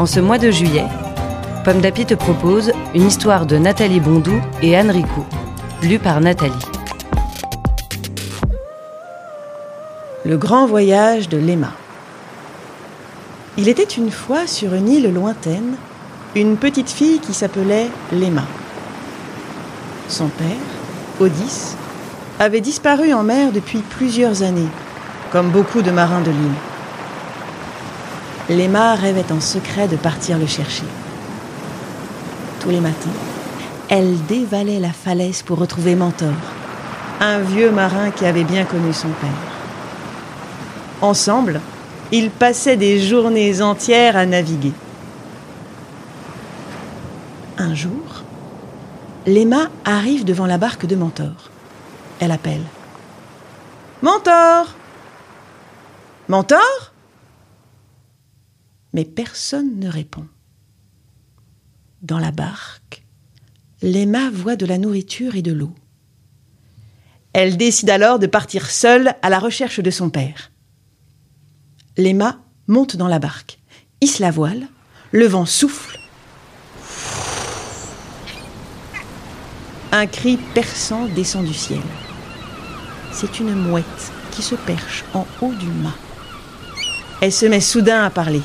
En ce mois de juillet, Pomme d'Api te propose une histoire de Nathalie Bondou et Anne Ricou, lue par Nathalie. Le grand voyage de Léma. Il était une fois sur une île lointaine une petite fille qui s'appelait Léma. Son père, Odysse, avait disparu en mer depuis plusieurs années, comme beaucoup de marins de l'île. Léma rêvait en secret de partir le chercher. Tous les matins, elle dévalait la falaise pour retrouver Mentor, un vieux marin qui avait bien connu son père. Ensemble, ils passaient des journées entières à naviguer. Un jour, Léma arrive devant la barque de Mentor. Elle appelle. Mentor Mentor mais personne ne répond. Dans la barque, Léma voit de la nourriture et de l'eau. Elle décide alors de partir seule à la recherche de son père. Léma monte dans la barque, hisse la voile, le vent souffle. Un cri perçant descend du ciel. C'est une mouette qui se perche en haut du mât. Elle se met soudain à parler.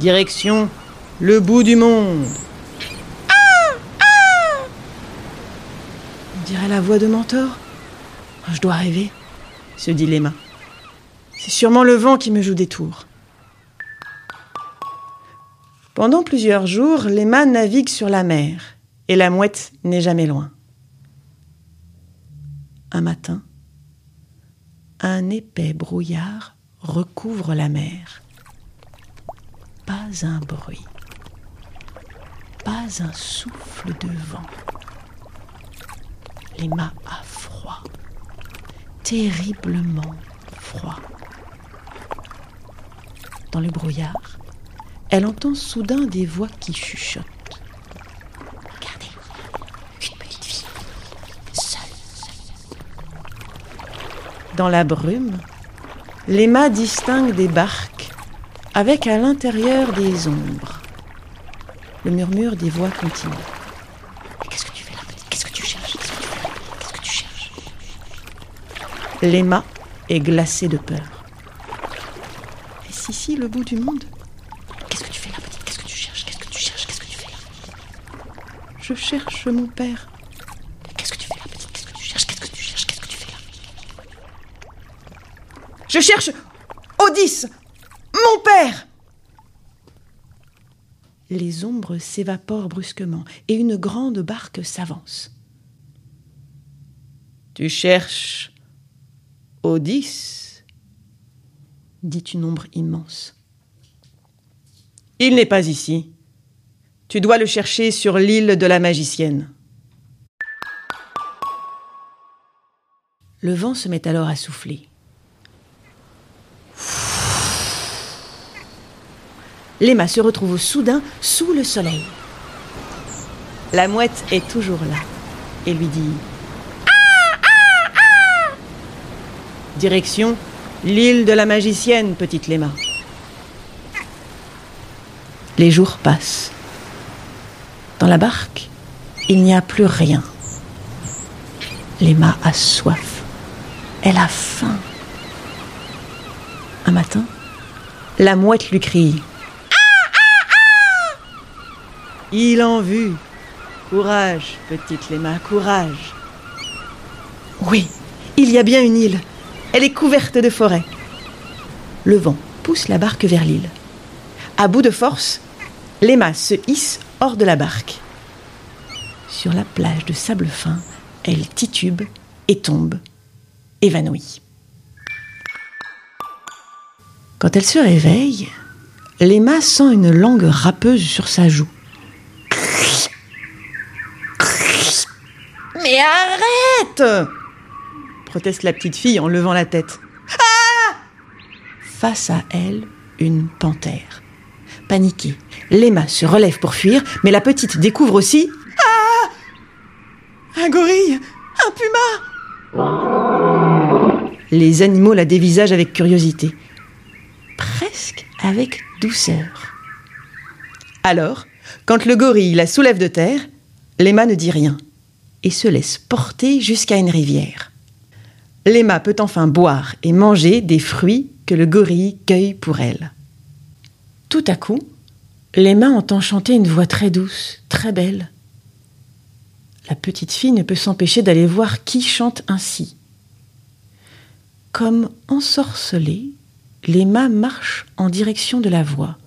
Direction le bout du monde. On dirait la voix de Mentor. Oh, je dois rêver, se dit Léma. C'est sûrement le vent qui me joue des tours. Pendant plusieurs jours, Léma navigue sur la mer et la mouette n'est jamais loin. Un matin, un épais brouillard recouvre la mer pas un bruit, pas un souffle de vent. Les mâts à froid, terriblement froid. Dans le brouillard, elle entend soudain des voix qui chuchotent. Regardez, une petite fille. Dans la brume, les mâts distinguent des barques avec à l'intérieur des ombres le murmure des voix continues. Qu'est-ce que tu fais là, Qu'est-ce que tu cherches Qu'est-ce que tu cherches Léma est glacée de peur. Est-ce ici le bout du monde Qu'est-ce que tu fais là, petite Qu'est-ce que tu cherches Qu'est-ce que tu cherches Qu'est-ce que tu fais là Je cherche mon père. Qu'est-ce que tu fais là, petite Qu'est-ce que tu cherches Qu'est-ce que tu cherches Qu'est-ce que tu fais là Je cherche Odysse père Les ombres s'évaporent brusquement et une grande barque s'avance. Tu cherches Odysse dit une ombre immense. Il n'est pas ici. Tu dois le chercher sur l'île de la magicienne. Le vent se met alors à souffler. Léma se retrouve soudain sous le soleil. La mouette est toujours là et lui dit ah, ah, ah Direction l'île de la magicienne, petite Léma. Les jours passent. Dans la barque, il n'y a plus rien. Léma a soif. Elle a faim. Un matin, la mouette lui crie il en vue. Courage, petite Léma, courage. Oui, il y a bien une île. Elle est couverte de forêts. Le vent pousse la barque vers l'île. À bout de force, Léma se hisse hors de la barque. Sur la plage de sable fin, elle titube et tombe, évanouie. Quand elle se réveille, Lema sent une langue râpeuse sur sa joue. Mais arrête proteste la petite fille en levant la tête. Ah Face à elle, une panthère. Paniquée, Lema se relève pour fuir, mais la petite découvre aussi. Ah Un gorille Un puma Les animaux la dévisagent avec curiosité, presque avec douceur. Alors, quand le gorille la soulève de terre, Lema ne dit rien et se laisse porter jusqu'à une rivière. Lema peut enfin boire et manger des fruits que le gorille cueille pour elle. Tout à coup, Lema entend chanter une voix très douce, très belle. La petite fille ne peut s'empêcher d'aller voir qui chante ainsi. Comme ensorcelée, Lema marche en direction de la voix.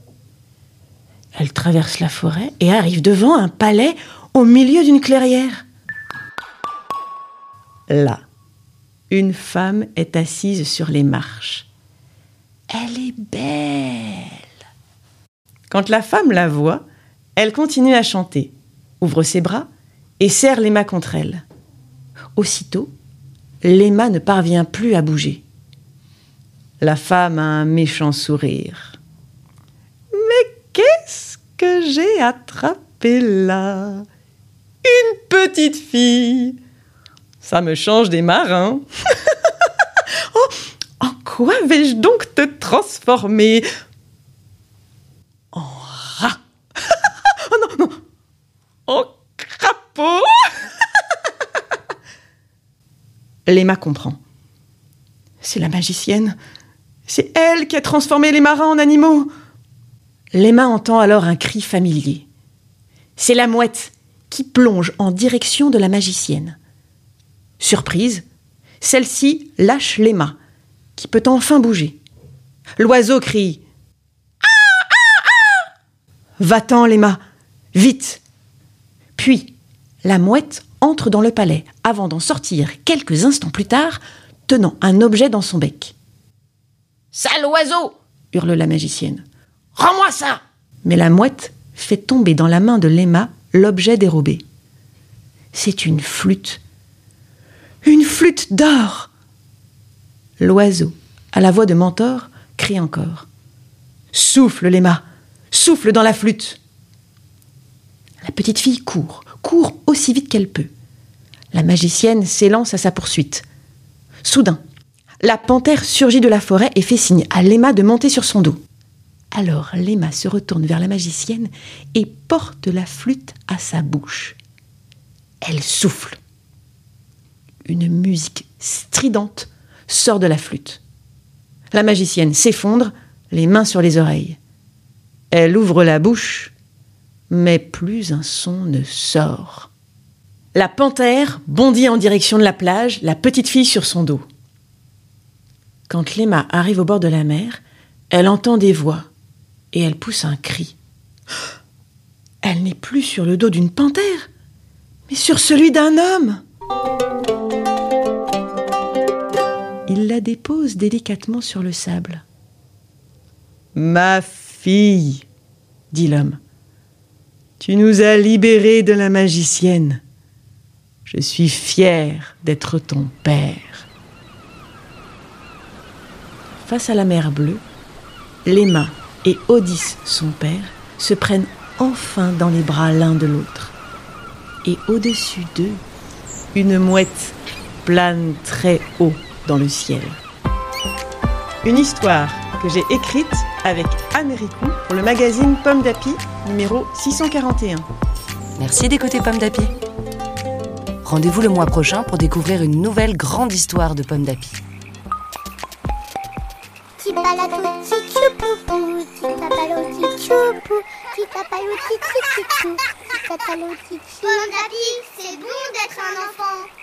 Elle traverse la forêt et arrive devant un palais au milieu d'une clairière. Là, une femme est assise sur les marches. Elle est belle. Quand la femme la voit, elle continue à chanter, ouvre ses bras et serre Léma contre elle. Aussitôt, Léma ne parvient plus à bouger. La femme a un méchant sourire. Mais qu'est-ce que j'ai attrapé là? Une petite fille ça me change des marins. oh, en quoi vais-je donc te transformer? En rat. oh non, non. En crapaud. Léma comprend. C'est la magicienne. C'est elle qui a transformé les marins en animaux. Léma entend alors un cri familier. C'est la mouette qui plonge en direction de la magicienne. Surprise, celle-ci lâche l'aima, qui peut enfin bouger. L'oiseau crie Ah Ah Ah Va-t'en, l'aima Vite Puis, la mouette entre dans le palais avant d'en sortir quelques instants plus tard, tenant un objet dans son bec. Sale oiseau hurle la magicienne. Rends-moi ça Mais la mouette fait tomber dans la main de l'aima l'objet dérobé. C'est une flûte une flûte d'or L'oiseau, à la voix de Mentor, crie encore. Souffle, Léma, souffle dans la flûte. La petite fille court, court aussi vite qu'elle peut. La magicienne s'élance à sa poursuite. Soudain, la panthère surgit de la forêt et fait signe à Léma de monter sur son dos. Alors Léma se retourne vers la magicienne et porte la flûte à sa bouche. Elle souffle une musique stridente sort de la flûte. La magicienne s'effondre, les mains sur les oreilles. Elle ouvre la bouche, mais plus un son ne sort. La panthère bondit en direction de la plage, la petite fille sur son dos. Quand Léma arrive au bord de la mer, elle entend des voix et elle pousse un cri. Elle n'est plus sur le dos d'une panthère, mais sur celui d'un homme. La dépose délicatement sur le sable. Ma fille, dit l'homme, tu nous as libérés de la magicienne. Je suis fier d'être ton père. Face à la mer bleue, Léma et Odysse, son père, se prennent enfin dans les bras l'un de l'autre. Et au-dessus d'eux, une mouette plane très haut dans le ciel. Une histoire que j'ai écrite avec Anne Ricou pour le magazine Pomme d'Api numéro 641. Merci d'écouter Pomme d'Api. Rendez-vous le mois prochain pour découvrir une nouvelle grande histoire de Pomme d'Api. Pomme d'Api, c'est bon d'être un enfant